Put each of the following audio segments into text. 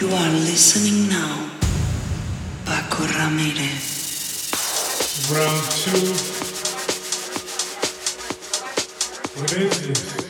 You are listening now. Pako Ramirez. Round two. What is this?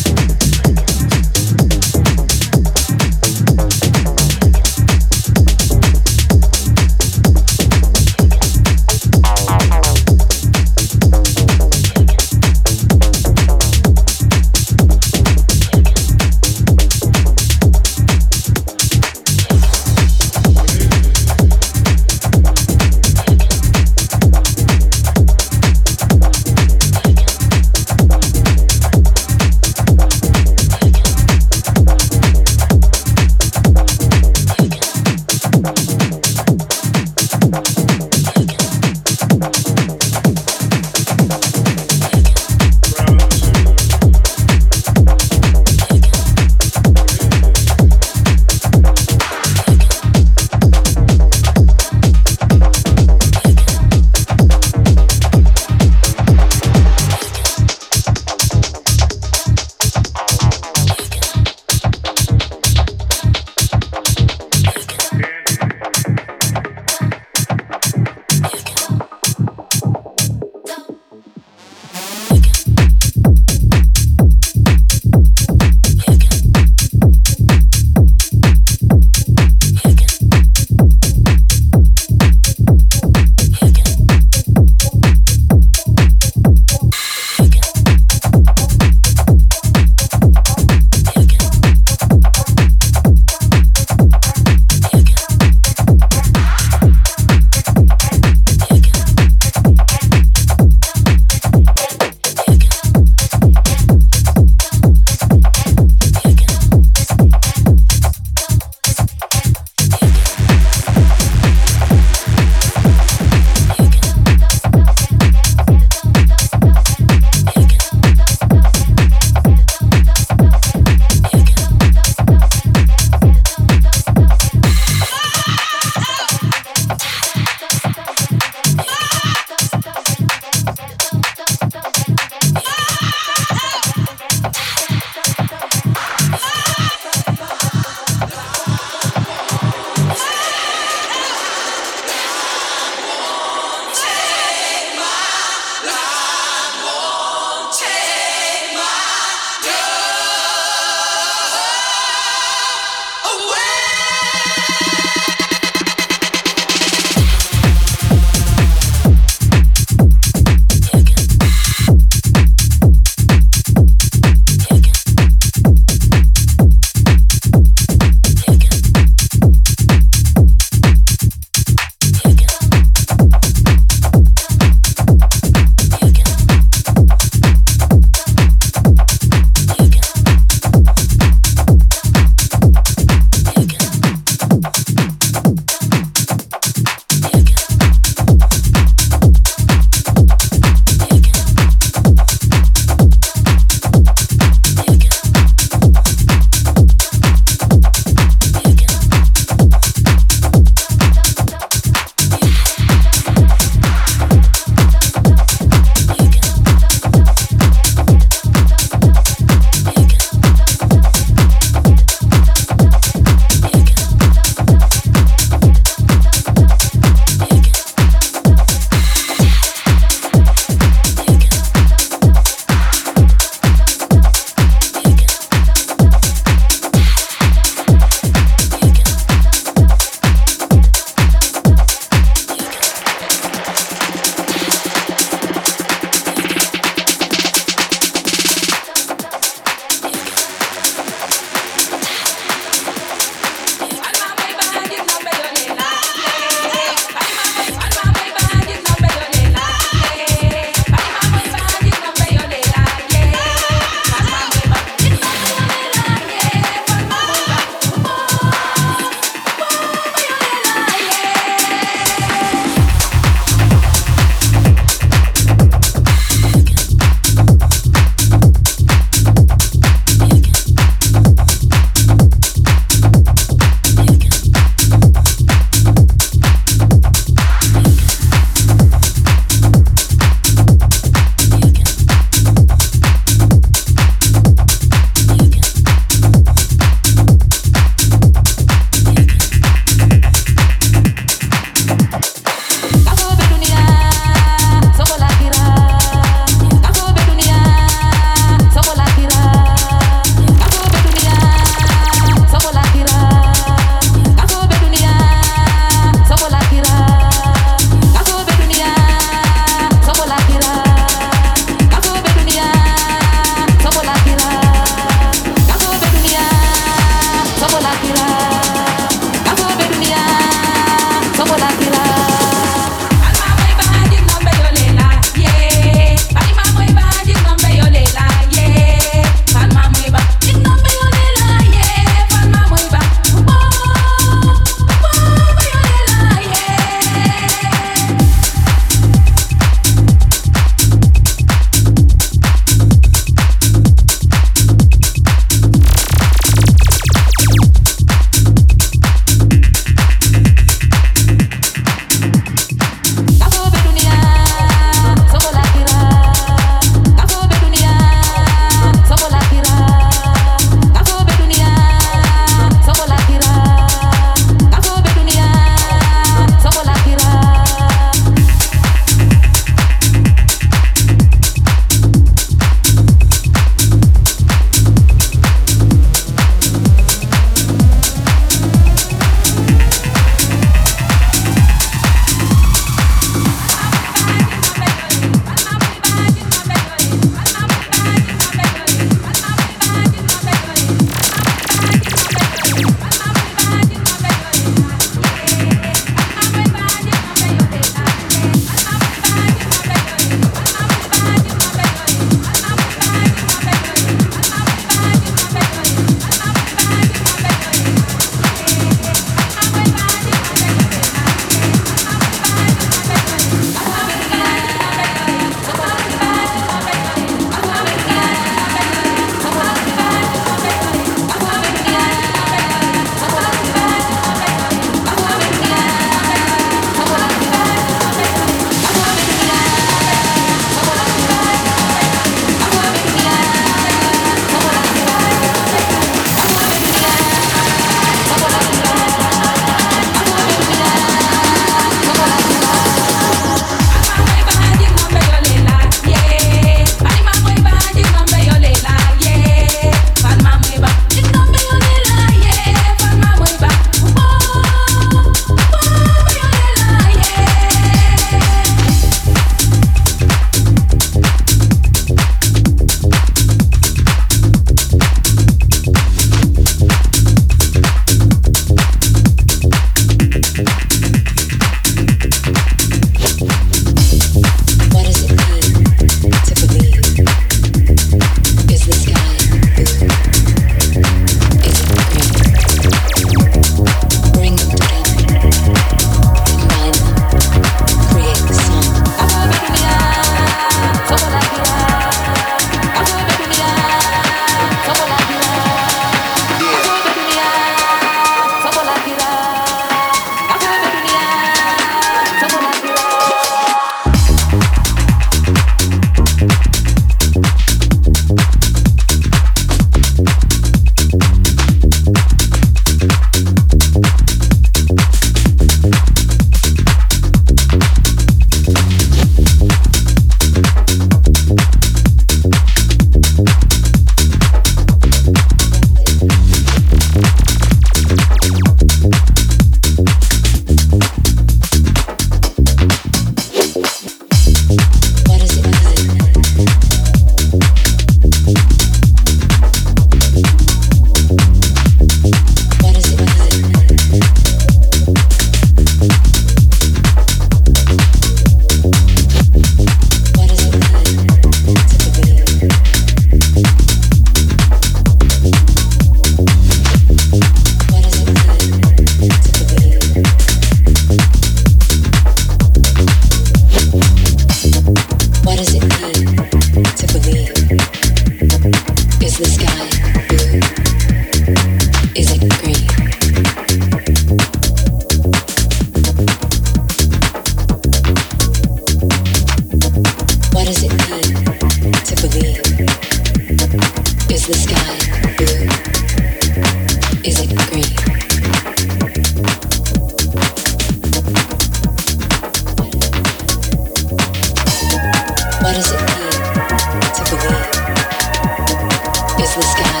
was sky.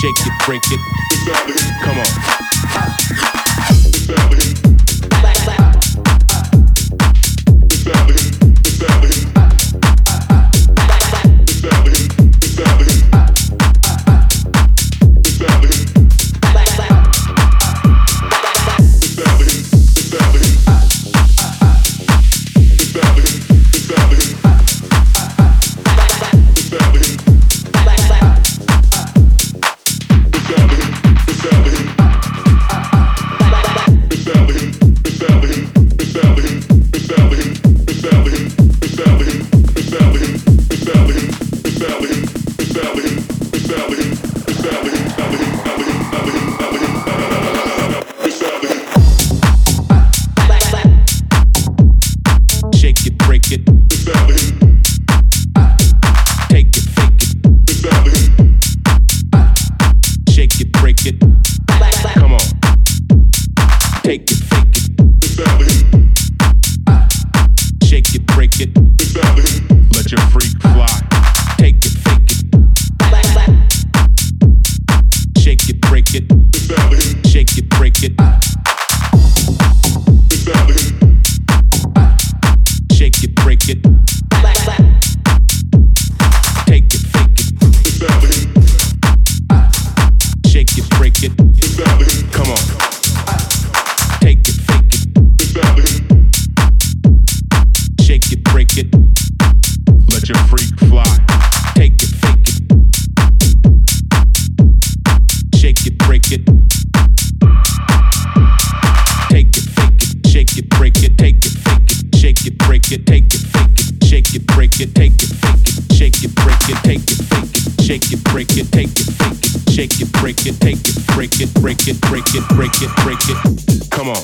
shake it, break it. Come on. it, take it, fake it, shake it, break it, take it, fake it, shake it, break it, take it, fake it, shake it, break it, take it, fake it, shake it, break it, take it, fake it, shake it, break it, take it, break it, break it, break it, break it, break it. Come on.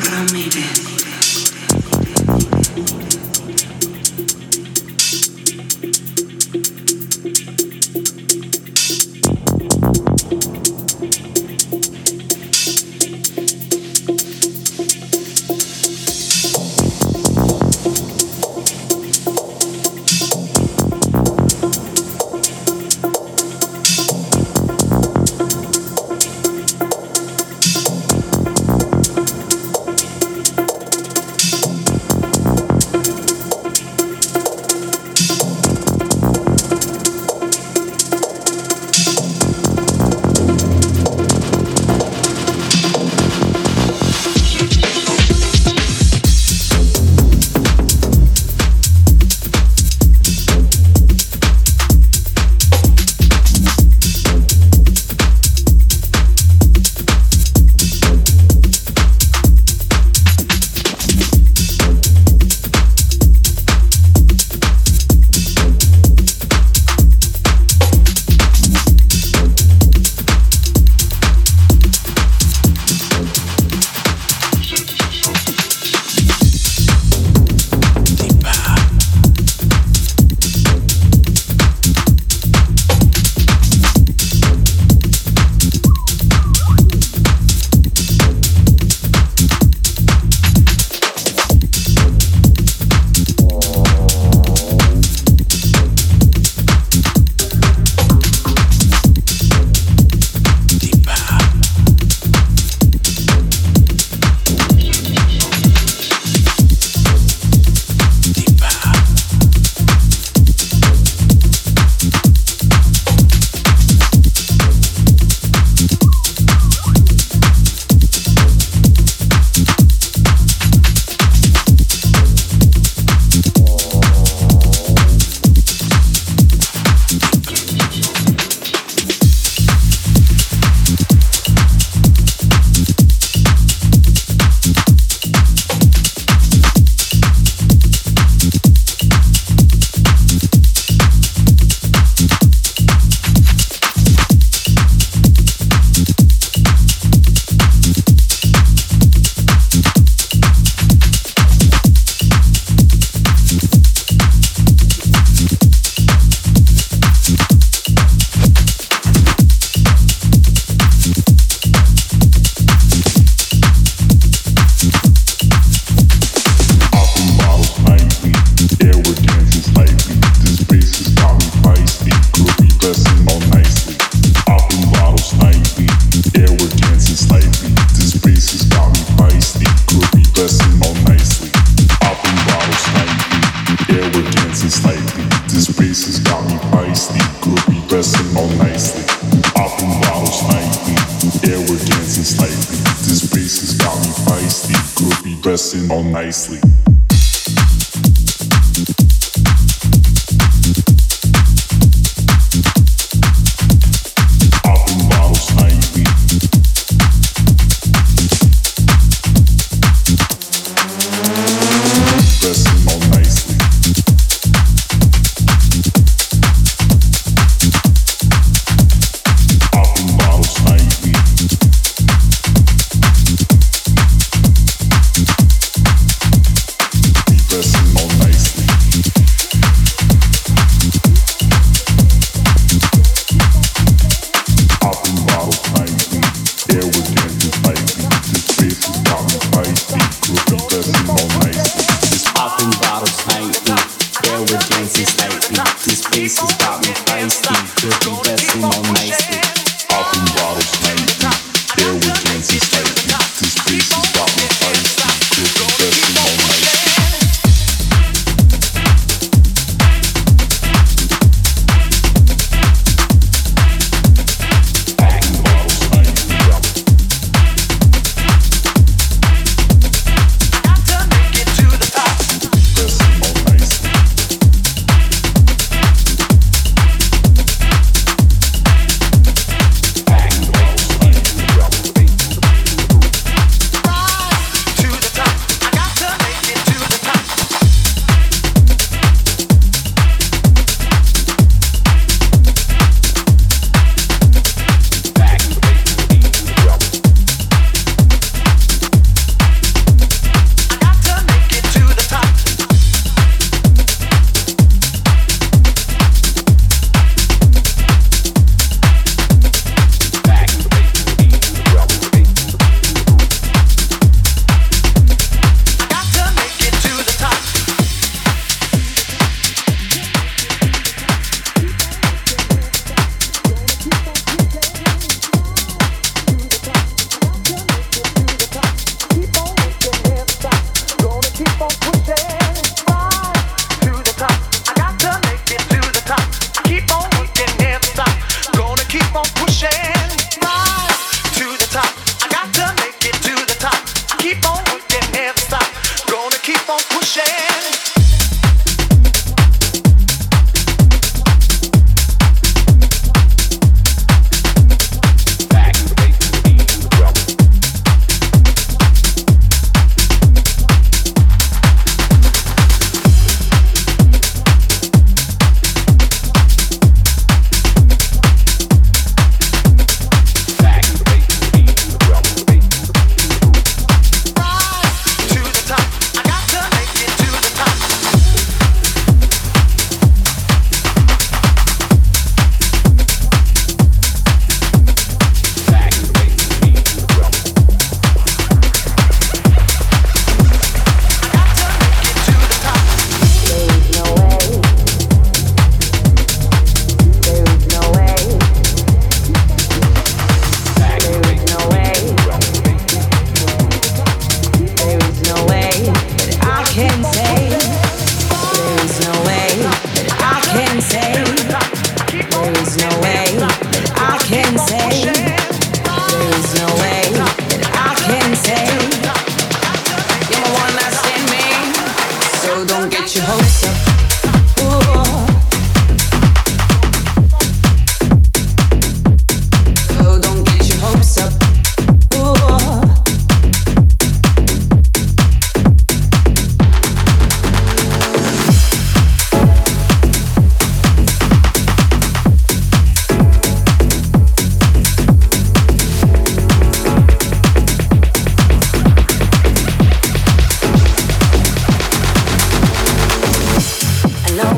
Ramírez.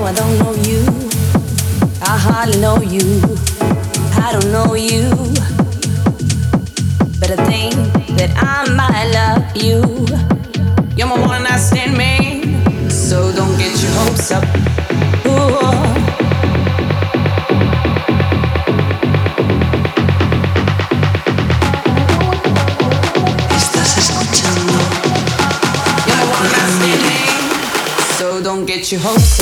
I don't know you. I hardly know you. I don't know you. But I think that I might love you. You're my one night stand man, so don't get your hopes up. Your hopes